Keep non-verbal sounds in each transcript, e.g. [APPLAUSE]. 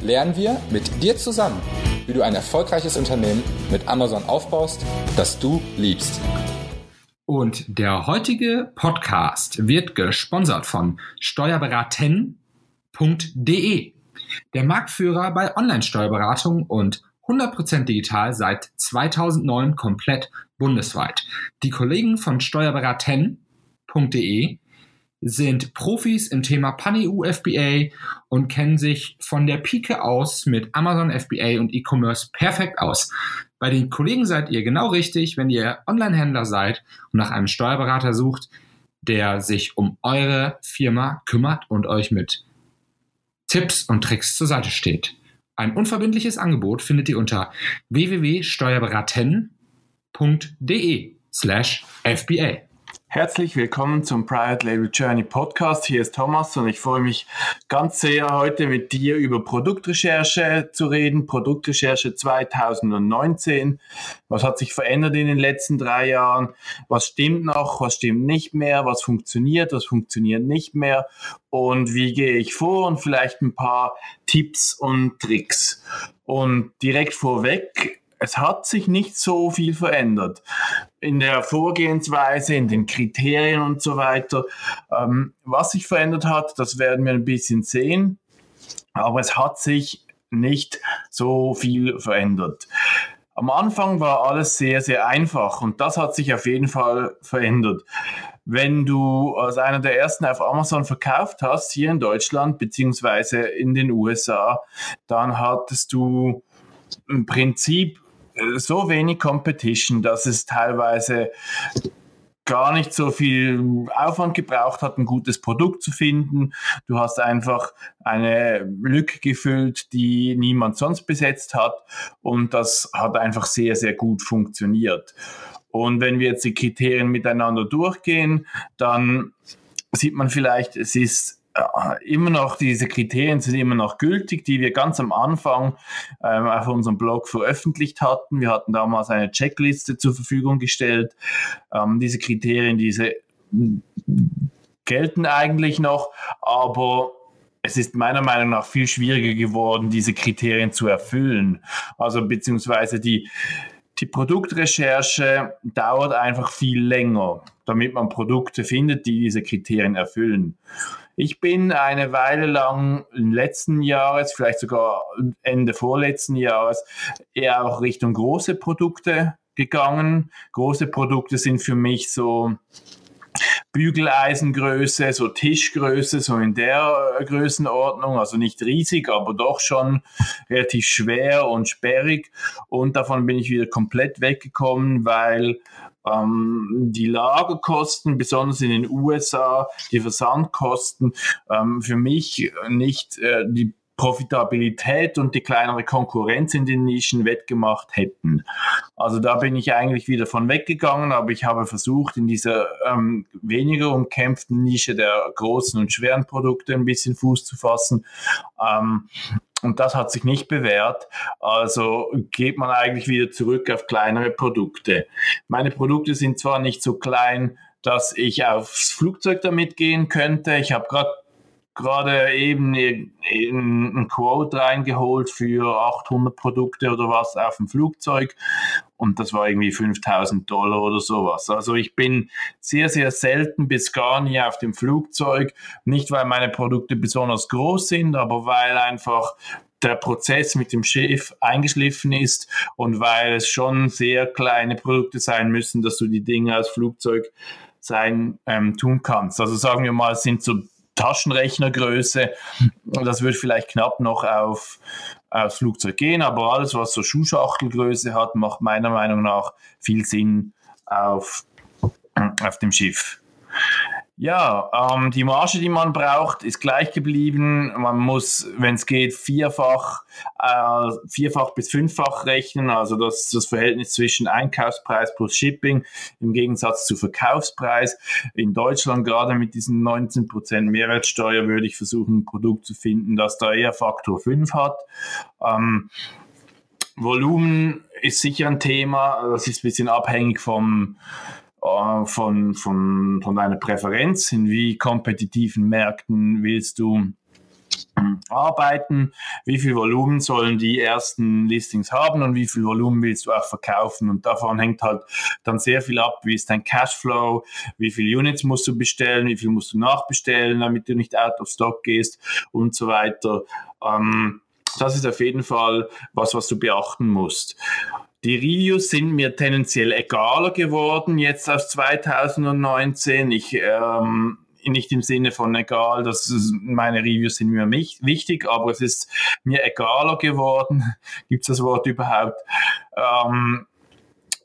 lernen wir mit dir zusammen, wie du ein erfolgreiches Unternehmen mit Amazon aufbaust, das du liebst. Und der heutige Podcast wird gesponsert von steuerberaten.de, der Marktführer bei Online-Steuerberatung und 100% digital seit 2009 komplett bundesweit. Die Kollegen von steuerberaten.de sind Profis im Thema PanEU FBA und kennen sich von der Pike aus mit Amazon FBA und E-Commerce perfekt aus. Bei den Kollegen seid ihr genau richtig, wenn ihr Online-Händler seid und nach einem Steuerberater sucht, der sich um eure Firma kümmert und euch mit Tipps und Tricks zur Seite steht. Ein unverbindliches Angebot findet ihr unter www.steuerberaten.de slash FBA. Herzlich willkommen zum Private Label Journey Podcast. Hier ist Thomas und ich freue mich ganz sehr, heute mit dir über Produktrecherche zu reden. Produktrecherche 2019. Was hat sich verändert in den letzten drei Jahren? Was stimmt noch? Was stimmt nicht mehr? Was funktioniert? Was funktioniert nicht mehr? Und wie gehe ich vor? Und vielleicht ein paar Tipps und Tricks. Und direkt vorweg, es hat sich nicht so viel verändert in der Vorgehensweise, in den Kriterien und so weiter. Ähm, was sich verändert hat, das werden wir ein bisschen sehen, aber es hat sich nicht so viel verändert. Am Anfang war alles sehr, sehr einfach und das hat sich auf jeden Fall verändert. Wenn du als einer der ersten auf Amazon verkauft hast, hier in Deutschland beziehungsweise in den USA, dann hattest du im Prinzip so wenig Competition, dass es teilweise gar nicht so viel Aufwand gebraucht hat, ein gutes Produkt zu finden. Du hast einfach eine Lücke gefüllt, die niemand sonst besetzt hat und das hat einfach sehr, sehr gut funktioniert. Und wenn wir jetzt die Kriterien miteinander durchgehen, dann sieht man vielleicht, es ist immer noch, diese Kriterien sind immer noch gültig, die wir ganz am Anfang ähm, auf unserem Blog veröffentlicht hatten. Wir hatten damals eine Checkliste zur Verfügung gestellt. Ähm, diese Kriterien, diese gelten eigentlich noch, aber es ist meiner Meinung nach viel schwieriger geworden, diese Kriterien zu erfüllen. Also beziehungsweise die, die Produktrecherche dauert einfach viel länger, damit man Produkte findet, die diese Kriterien erfüllen. Ich bin eine Weile lang im letzten Jahres, vielleicht sogar Ende vorletzten Jahres, eher auch Richtung große Produkte gegangen. Große Produkte sind für mich so Bügeleisengröße, so Tischgröße, so in der äh, Größenordnung, also nicht riesig, aber doch schon relativ schwer und sperrig. Und davon bin ich wieder komplett weggekommen, weil ähm, die Lagerkosten, besonders in den USA, die Versandkosten, ähm, für mich nicht äh, die Profitabilität und die kleinere Konkurrenz in den Nischen wettgemacht hätten. Also da bin ich eigentlich wieder von weggegangen, aber ich habe versucht, in dieser ähm, weniger umkämpften Nische der großen und schweren Produkte ein bisschen Fuß zu fassen. Ähm, und das hat sich nicht bewährt. Also geht man eigentlich wieder zurück auf kleinere Produkte. Meine Produkte sind zwar nicht so klein, dass ich aufs Flugzeug damit gehen könnte. Ich habe gerade gerade eben ein Quote reingeholt für 800 Produkte oder was auf dem Flugzeug und das war irgendwie 5000 Dollar oder sowas. Also ich bin sehr, sehr selten bis gar nie auf dem Flugzeug, nicht weil meine Produkte besonders groß sind, aber weil einfach der Prozess mit dem Schiff eingeschliffen ist und weil es schon sehr kleine Produkte sein müssen, dass du die Dinge als Flugzeug sein ähm, tun kannst. Also sagen wir mal, es sind so Taschenrechnergröße. Das wird vielleicht knapp noch auf, aufs Flugzeug gehen, aber alles, was so Schuhschachtelgröße hat, macht meiner Meinung nach viel Sinn auf, auf dem Schiff. Ja, ähm, die Marge, die man braucht, ist gleich geblieben. Man muss, wenn es geht, vierfach, äh, vierfach bis fünffach rechnen, also das, das Verhältnis zwischen Einkaufspreis plus Shipping im Gegensatz zu Verkaufspreis. In Deutschland gerade mit diesen 19% Mehrwertsteuer würde ich versuchen, ein Produkt zu finden, das da eher Faktor 5 hat. Ähm, Volumen ist sicher ein Thema, das ist ein bisschen abhängig vom äh, von, von, von deiner Präferenz, in wie kompetitiven Märkten willst du ähm, arbeiten, wie viel Volumen sollen die ersten Listings haben und wie viel Volumen willst du auch verkaufen. Und davon hängt halt dann sehr viel ab, wie ist dein Cashflow, wie viele Units musst du bestellen, wie viel musst du nachbestellen, damit du nicht out of stock gehst und so weiter. Ähm, das ist auf jeden Fall was, was du beachten musst. Die Reviews sind mir tendenziell egaler geworden jetzt aus 2019. Ich ähm, nicht im Sinne von egal, dass meine Reviews sind mir nicht wichtig, aber es ist mir egaler geworden. [LAUGHS] Gibt es das Wort überhaupt? Ähm,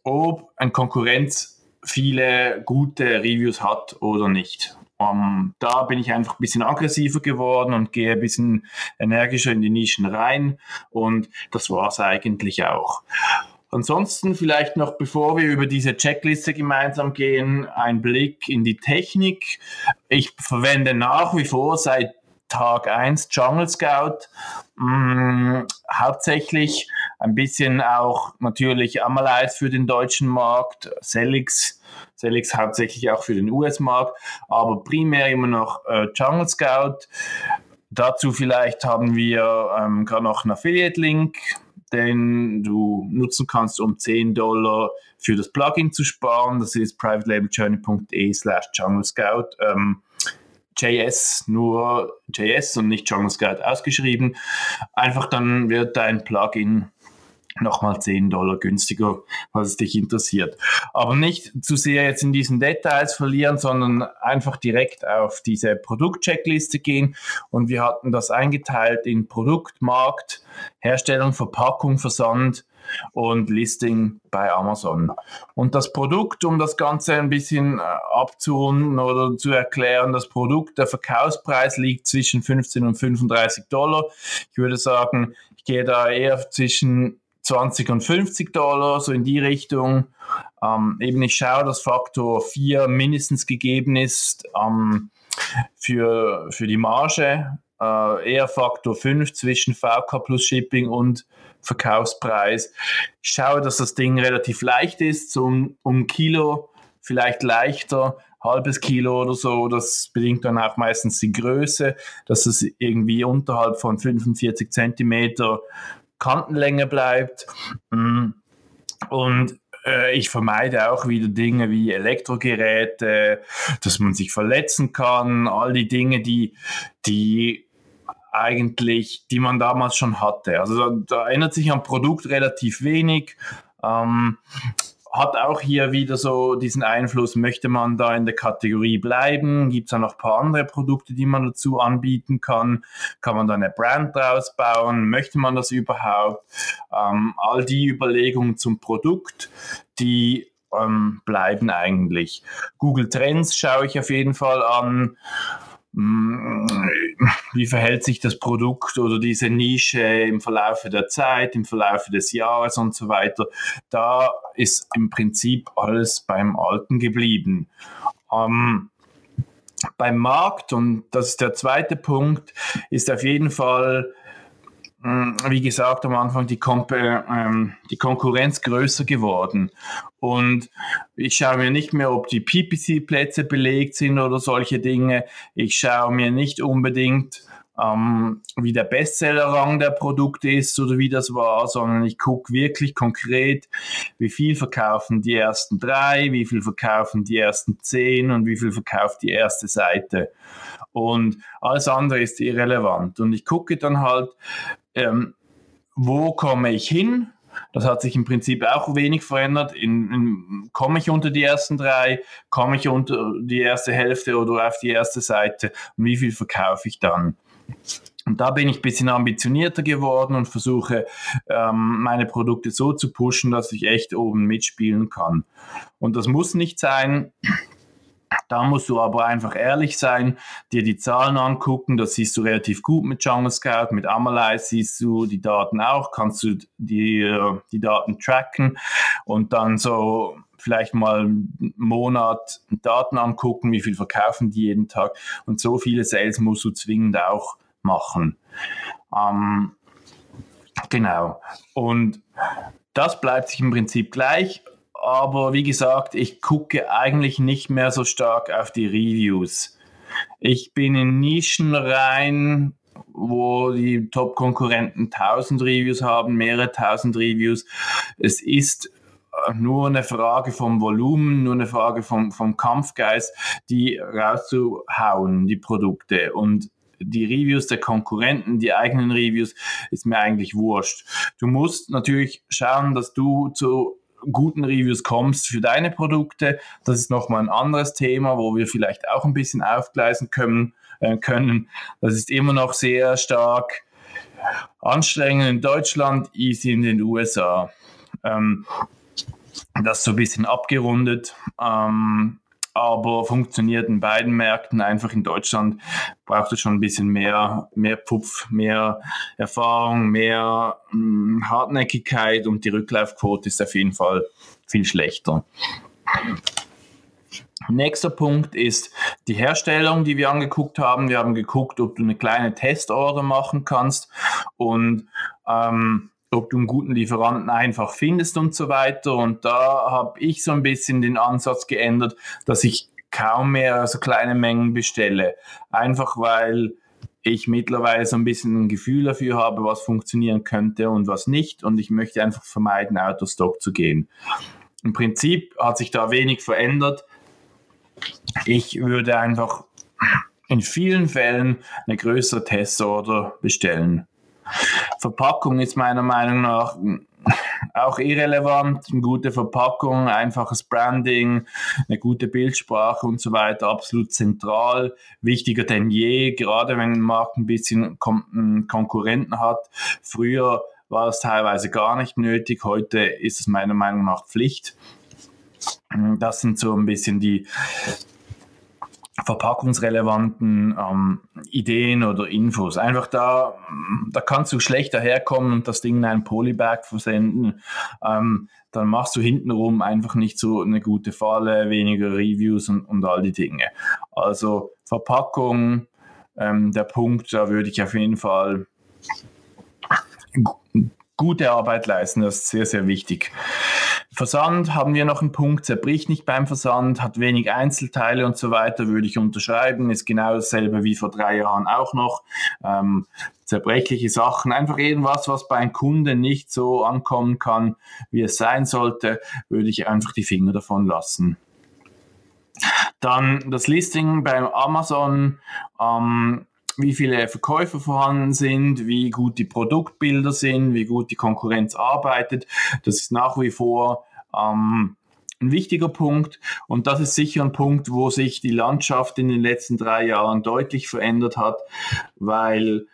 ob ein Konkurrent viele gute Reviews hat oder nicht. Um, ähm, da bin ich einfach ein bisschen aggressiver geworden und gehe ein bisschen energischer in die Nischen rein und das war es eigentlich auch. Ansonsten vielleicht noch, bevor wir über diese Checkliste gemeinsam gehen, ein Blick in die Technik. Ich verwende nach wie vor seit Tag 1 Jungle Scout. Mh, mm, hauptsächlich ein bisschen auch natürlich Amalyze für den deutschen Markt, Celix, Celix hauptsächlich auch für den US-Markt, aber primär immer noch äh, Jungle Scout. Dazu vielleicht haben wir ähm, gerade noch einen Affiliate-Link, den du nutzen kannst, um 10 Dollar für das Plugin zu sparen. Das ist privatelabeljourney.de slash Jungle Scout. Ähm, JS, nur JS und nicht Jungle Scout ausgeschrieben. Einfach dann wird dein Plugin nochmal 10 Dollar günstiger, was es dich interessiert. Aber nicht zu sehr jetzt in diesen Details verlieren, sondern einfach direkt auf diese Produktcheckliste gehen. Und wir hatten das eingeteilt in Produkt, Markt, Herstellung, Verpackung, Versand und Listing bei Amazon. Und das Produkt, um das Ganze ein bisschen äh, abzurunden oder zu erklären, das Produkt, der Verkaufspreis liegt zwischen 15 und 35 Dollar. Ich würde sagen, ich gehe da eher zwischen 20 und 50 Dollar, so in die Richtung. Ähm, eben ich schaue, dass Faktor 4 mindestens gegeben ist ähm, für, für die Marge. Äh, eher Faktor 5 zwischen VK plus Shipping und Verkaufspreis. Ich schaue, dass das Ding relativ leicht ist, so um, um Kilo vielleicht leichter, halbes Kilo oder so. Das bedingt dann auch meistens die Größe, dass es irgendwie unterhalb von 45 Zentimeter Kantenlänge bleibt. Mm. Und äh, ich vermeide auch wieder Dinge wie Elektrogeräte, dass man sich verletzen kann, all die Dinge, die, die eigentlich, die man damals schon hatte. Also da, da ändert sich am Produkt relativ wenig. Ähm, hat auch hier wieder so diesen Einfluss, möchte man da in der Kategorie bleiben? Gibt es da noch ein paar andere Produkte, die man dazu anbieten kann? Kann man da eine Brand draus bauen? Möchte man das überhaupt? Ähm, all die Überlegungen zum Produkt, die ähm, bleiben eigentlich. Google Trends schaue ich auf jeden Fall an. Mm, wie verhält sich das Produkt oder diese Nische im Verlauf der Zeit, im Verlauf des Jahres und so weiter. Da ist im Prinzip alles beim Alten geblieben. Ähm, beim Markt, und das ist der zweite Punkt, ist auf jeden Fall wie gesagt, am Anfang die, Kom ähm, die Konkurrenz größer geworden. Und ich schaue mir nicht mehr, ob die PPC-Plätze belegt sind oder solche Dinge. Ich schaue mir nicht unbedingt, ähm, wie der Bestsellerrang der Produkte ist oder wie das war, sondern ich gucke wirklich konkret, wie viel verkaufen die ersten drei, wie viel verkaufen die ersten zehn und wie viel verkauft die erste Seite. Und alles andere ist irrelevant. Und ich gucke dann halt, ähm, wo komme ich hin? Das hat sich im Prinzip auch wenig verändert. In, in, komme ich unter die ersten drei? Komme ich unter die erste Hälfte oder auf die erste Seite? Und wie viel verkaufe ich dann? Und da bin ich ein bisschen ambitionierter geworden und versuche, ähm, meine Produkte so zu pushen, dass ich echt oben mitspielen kann. Und das muss nicht sein, Da musst du aber einfach ehrlich sein, dir die Zahlen angucken. Das siehst du relativ gut mit Jungle Scout, mit Amalyze siehst du die Daten auch, kannst du die, äh, die Daten tracken und dann so vielleicht mal einen Monat Daten angucken, wie viel verkaufen die jeden Tag. Und so viele Sales musst du zwingend auch machen. Ähm, genau. Und das bleibt sich im Prinzip gleich aber wie gesagt, ich gucke eigentlich nicht mehr so stark auf die Reviews. Ich bin in Nischen rein, wo die Top-Konkurrenten 1000 Reviews haben, mehrere 1000 Reviews. Es ist nur eine Frage vom Volumen, nur eine Frage vom, vom Kampfgeist, die rauszuhauen, die Produkte. Und die Reviews der Konkurrenten, die eigenen Reviews, ist mir eigentlich wurscht. Du musst natürlich schauen, dass du zu guten Reviews kommst für deine Produkte. Das ist nochmal ein anderes Thema, wo wir vielleicht auch ein bisschen aufgleisen können. Äh, können. Das ist immer noch sehr stark anstrengend in Deutschland, easy in den USA. Ähm, das so ein bisschen abgerundet. Ähm, aber funktioniert in beiden Märkten. Einfach in Deutschland braucht es schon ein bisschen mehr, mehr Pupf, mehr Erfahrung, mehr mh, hm, Hartnäckigkeit und die Rücklaufquote ist auf jeden Fall viel schlechter. Nächster Punkt ist die Herstellung, die wir angeguckt haben. Wir haben geguckt, ob du eine kleine Testorder machen kannst und ähm, ob du einen guten Lieferanten einfach findest und so weiter. Und da habe ich so ein bisschen den Ansatz geändert, dass ich kaum mehr so kleine Mengen bestelle. Einfach weil ich mittlerweile so ein bisschen ein Gefühl dafür habe, was funktionieren könnte und was nicht. Und ich möchte einfach vermeiden, out of stock zu gehen. Im Prinzip hat sich da wenig verändert. Ich würde einfach in vielen Fällen eine größere Testorder bestellen. Verpackung ist meiner Meinung nach auch irrelevant. Eine gute Verpackung, einfaches Branding, eine gute Bildsprache und so weiter, absolut zentral. Wichtiger denn je, gerade wenn ein Markt ein bisschen Kon Konkurrenten hat. Früher war es teilweise gar nicht nötig, heute ist es meiner Meinung nach Pflicht. Das sind so ein bisschen die, verpackungsrelevanten ähm, Ideen oder Infos. Einfach da, da kannst du schlechter herkommen und das Ding in einen Polybag versenden. Ähm, dann machst du hintenrum einfach nicht so eine gute Falle, weniger Reviews und, und all die Dinge. Also Verpackung, ähm, der Punkt, da würde ich auf jeden Fall gute Arbeit leisten. Das ist sehr, sehr wichtig. Versand haben wir noch einen Punkt, zerbricht nicht beim Versand, hat wenig Einzelteile und so weiter, würde ich unterschreiben, ist genau dasselbe wie vor drei Jahren auch noch. Ähm, zerbrechliche Sachen, einfach irgendwas, was bei einem Kunden nicht so ankommen kann, wie es sein sollte, würde ich einfach die Finger davon lassen. Dann das Listing beim Amazon. Ähm, wie viele Verkäufer vorhanden sind, wie gut die Produktbilder sind, wie gut die Konkurrenz arbeitet. Das ist nach wie vor ähm, ein wichtiger Punkt und das ist sicher ein Punkt, wo sich die Landschaft in den letzten drei Jahren deutlich verändert hat, weil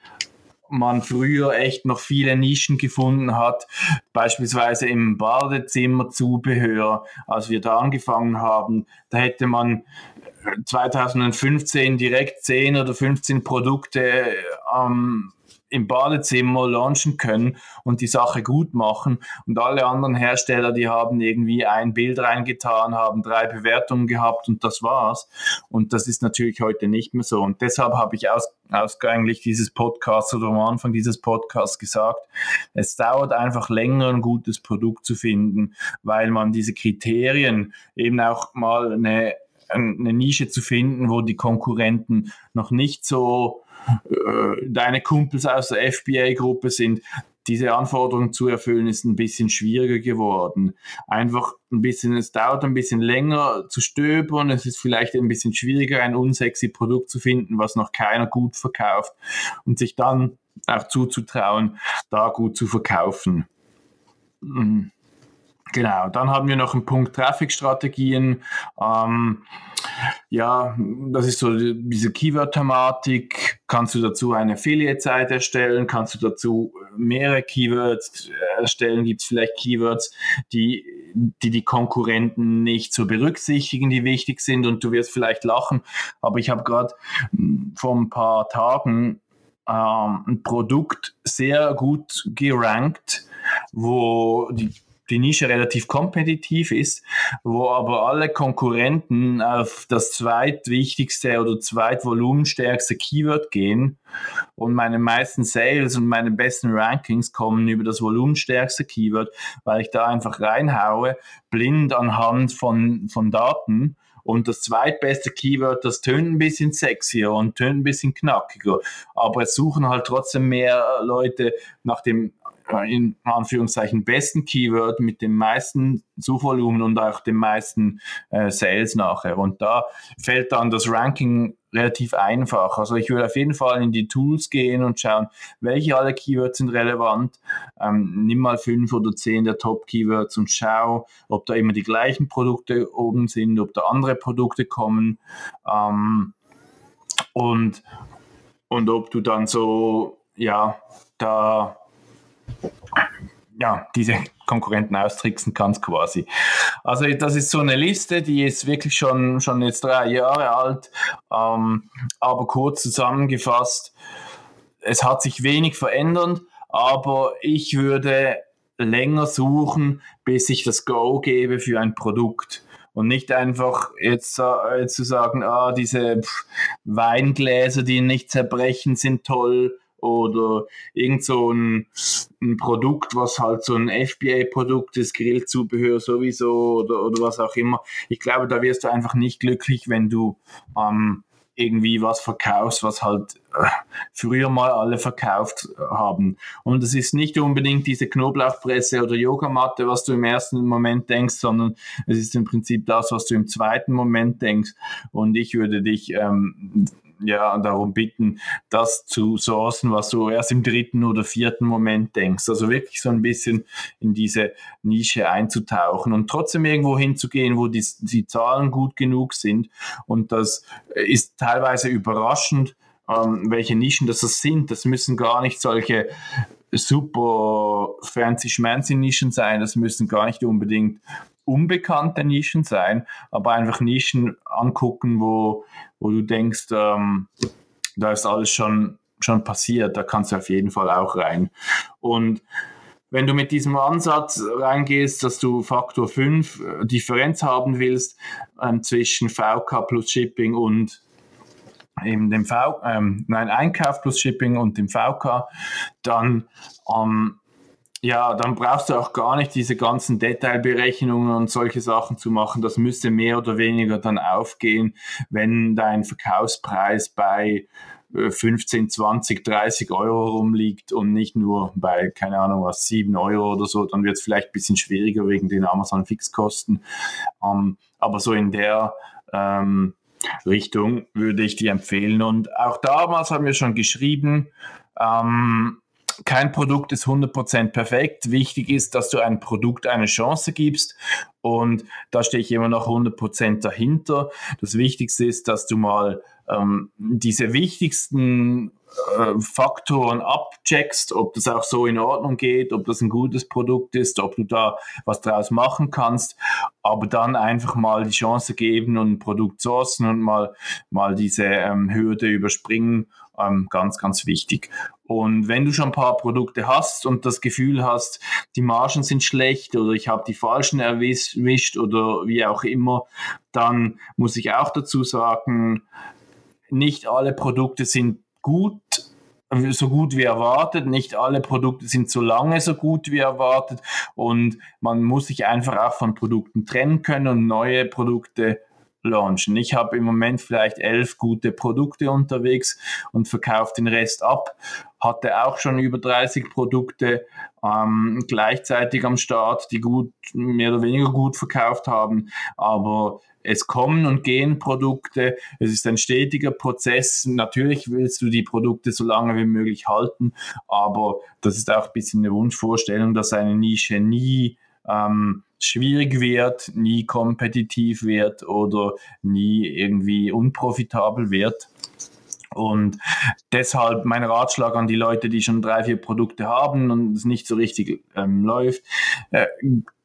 man früher echt noch viele Nischen gefunden hat, beispielsweise im Badezimmerzubehör, als wir da angefangen haben, da hätte man 2015 direkt 10 oder 15 Produkte ähm, im Badezimmer launchen können und die Sache gut machen. Und alle anderen Hersteller, die haben irgendwie ein Bild reingetan, haben drei Bewertungen gehabt und das war's. Und das ist natürlich heute nicht mehr so. Und deshalb habe ich aus, ausgänglich dieses Podcast oder am Anfang dieses Podcasts gesagt, es dauert einfach länger, ein gutes Produkt zu finden, weil man diese Kriterien eben auch mal eine eine Nische zu finden, wo die Konkurrenten noch nicht so äh, deine Kumpels aus der FBA-Gruppe sind. Diese Anforderungen zu erfüllen ist ein bisschen schwieriger geworden. Einfach ein bisschen, es dauert ein bisschen länger zu stöbern. Es ist vielleicht ein bisschen schwieriger, ein unsexy Produkt zu finden, was noch keiner gut verkauft und sich dann auch zuzutrauen, da gut zu verkaufen. Mhm. Genau, dann haben wir noch einen Punkt Traffic-Strategien. Ähm, ja, das ist so diese Keyword-Thematik. Kannst du dazu eine Affiliate-Seite erstellen? Kannst du dazu mehrere Keywords erstellen? Gibt es vielleicht Keywords, die die die Konkurrenten nicht zu berücksichtigen, die wichtig sind. Und du wirst vielleicht lachen, aber ich habe gerade hm, vor ein paar Tagen ähm, ein Produkt sehr gut gerankt, wo die die Nische relativ kompetitiv ist, wo aber alle Konkurrenten auf das zweitwichtigste oder zweitvolumenstärkste Keyword gehen und meine meisten Sales und meine besten Rankings kommen über das volumenstärkste Keyword, weil ich da einfach reinhaue, blind anhand von, von Daten und das zweitbeste Keyword, das tönt ein bisschen sexier und tönt ein bisschen knackiger. Aber es suchen halt trotzdem mehr Leute nach dem in Anführungszeichen besten Keyword mit dem meisten Suchvolumen und auch dem meisten äh, Sales nachher. Und da fällt dann das Ranking relativ einfach. Also ich würde auf jeden Fall in die Tools gehen und schauen, welche alle Keywords sind relevant. Ähm, nimm mal fünf oder zehn der Top-Keywords und schau, ob da immer die gleichen Produkte oben sind, ob da andere Produkte kommen ähm, und, und ob du dann so, ja, da ja, diese Konkurrenten austricksen kannst quasi. Also das ist so eine Liste, die ist wirklich schon, schon jetzt drei Jahre alt, ähm, aber kurz zusammengefasst, es hat sich wenig verändert, aber ich würde länger suchen, bis ich das Go gebe für ein Produkt. Und nicht einfach jetzt, äh, zu sagen, ah, diese Weingläser, die nicht zerbrechen, sind toll oder irgend so ein, ein Produkt, was halt so ein FBA-Produkt ist, Grillzubehör sowieso oder, oder was auch immer. Ich glaube, da wirst du einfach nicht glücklich, wenn du ähm, irgendwie was verkaufst, was halt äh, früher mal alle verkauft haben. Und es ist nicht unbedingt diese Knoblauchpresse oder Yogamatte, was du im ersten Moment denkst, sondern es ist im Prinzip das, was du im zweiten Moment denkst. Und ich würde dich ähm, ja darum bitten, das zu sourcen, was du erst im dritten oder vierten Moment denkst. Also wirklich so ein bisschen in diese Nische einzutauchen und trotzdem irgendwo hinzugehen, wo die, die Zahlen gut genug sind. Und das ist teilweise überraschend, ähm, welche Nischen das sind. Das müssen gar nicht solche super fancy schmancy Nischen sein. Das müssen gar nicht unbedingt unbekannte Nischen sein, aber einfach Nischen angucken, wo, wo du denkst, ähm, da ist alles schon, schon passiert, da kannst du auf jeden Fall auch rein. Und wenn du mit diesem Ansatz reingehst, dass du Faktor 5 äh, Differenz haben willst ähm, zwischen VK plus Shipping und eben dem V, ähm, nein, Einkauf plus Shipping und dem VK, dann ähm, ja, dann brauchst du auch gar nicht diese ganzen Detailberechnungen und solche Sachen zu machen. Das müsste mehr oder weniger dann aufgehen, wenn dein Verkaufspreis bei 15, 20, 30 Euro rumliegt und nicht nur bei, keine Ahnung was, 7 Euro oder so, dann wird es vielleicht ein bisschen schwieriger wegen den Amazon-Fixkosten. Ähm, aber so in der ähm, Richtung würde ich dir empfehlen. Und auch damals haben wir schon geschrieben, ähm, kein Produkt ist 100% perfekt. Wichtig ist, dass du einem Produkt eine Chance gibst und da stehe ich immer noch 100% dahinter. Das Wichtigste ist, dass du mal ähm, diese wichtigsten äh, Faktoren abcheckst, ob das auch so in Ordnung geht, ob das ein gutes Produkt ist, ob du da was draus machen kannst, aber dann einfach mal die Chance geben und ein Produkt sourcen und mal, mal diese ähm, Hürde überspringen, ähm, ganz, ganz wichtig. Und wenn du schon ein paar Produkte hast und das Gefühl hast, die Margen sind schlecht oder ich habe die falschen erwischt oder wie auch immer, dann muss ich auch dazu sagen, nicht alle Produkte sind gut, so gut wie erwartet. Nicht alle Produkte sind so lange so gut wie erwartet. Und man muss sich einfach auch von Produkten trennen können und neue Produkte launchen. Ich habe im Moment vielleicht elf gute Produkte unterwegs und verkaufe den Rest ab. Hatte auch schon über 30 Produkte ähm, gleichzeitig am Start, die gut, mehr oder weniger gut verkauft haben. Aber es kommen und gehen Produkte. Es ist ein stetiger Prozess. Natürlich willst du die Produkte so lange wie möglich halten, aber das ist auch ein bisschen eine Wunschvorstellung, dass eine Nische nie ähm, schwierig wird, nie kompetitiv wird oder nie irgendwie unprofitabel wird. Und deshalb mein Ratschlag an die Leute, die schon drei, vier Produkte haben und es nicht so richtig ähm, läuft, äh,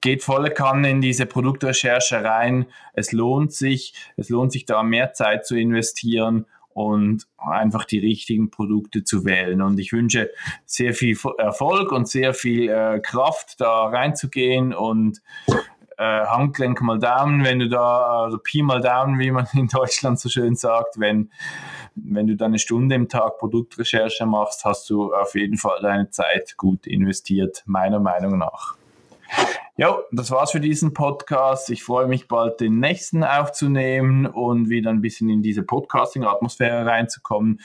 geht volle Kanne in diese Produktrecherche rein. Es lohnt sich, es lohnt sich da mehr Zeit zu investieren und einfach die richtigen Produkte zu wählen. Und ich wünsche sehr viel Erfolg und sehr viel äh, Kraft, da reinzugehen und äh, Handgelenk mal down, wenn du da, also Pi mal down, wie man in Deutschland so schön sagt, wenn, wenn du da eine Stunde im Tag Produktrecherche machst, hast du auf jeden Fall deine Zeit gut investiert, meiner Meinung nach. Ja, das war's für diesen Podcast. Ich freue mich bald den nächsten aufzunehmen und wieder ein bisschen in diese Podcasting-Atmosphäre reinzukommen.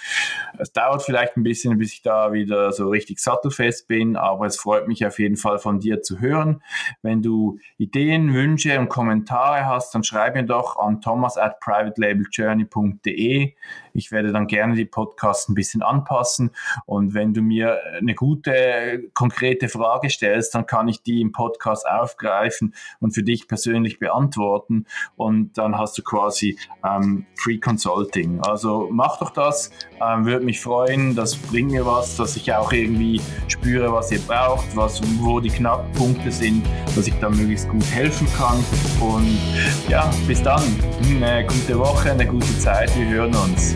Es dauert vielleicht ein bisschen, bis ich da wieder so richtig sattelfest bin, aber es freut mich auf jeden Fall von dir zu hören. Wenn du Ideen, Wünsche und Kommentare hast, dann schreib mir doch an thomas at privatelabeljourney.de. Ich werde dann gerne die Podcasts ein bisschen anpassen und wenn du mir eine gute, konkrete Frage stellst, dann kann ich die im Podcast aufgreifen und für dich persönlich beantworten. Und dann hast du quasi ähm, Free Consulting. Also mach doch das, ähm, würde mich freuen, das bringt mir was, dass ich auch irgendwie spüre, was ihr braucht, was, wo die Knackpunkte sind, dass ich da möglichst gut helfen kann. Und ja, bis dann, eine gute Woche, eine gute Zeit, wir hören uns.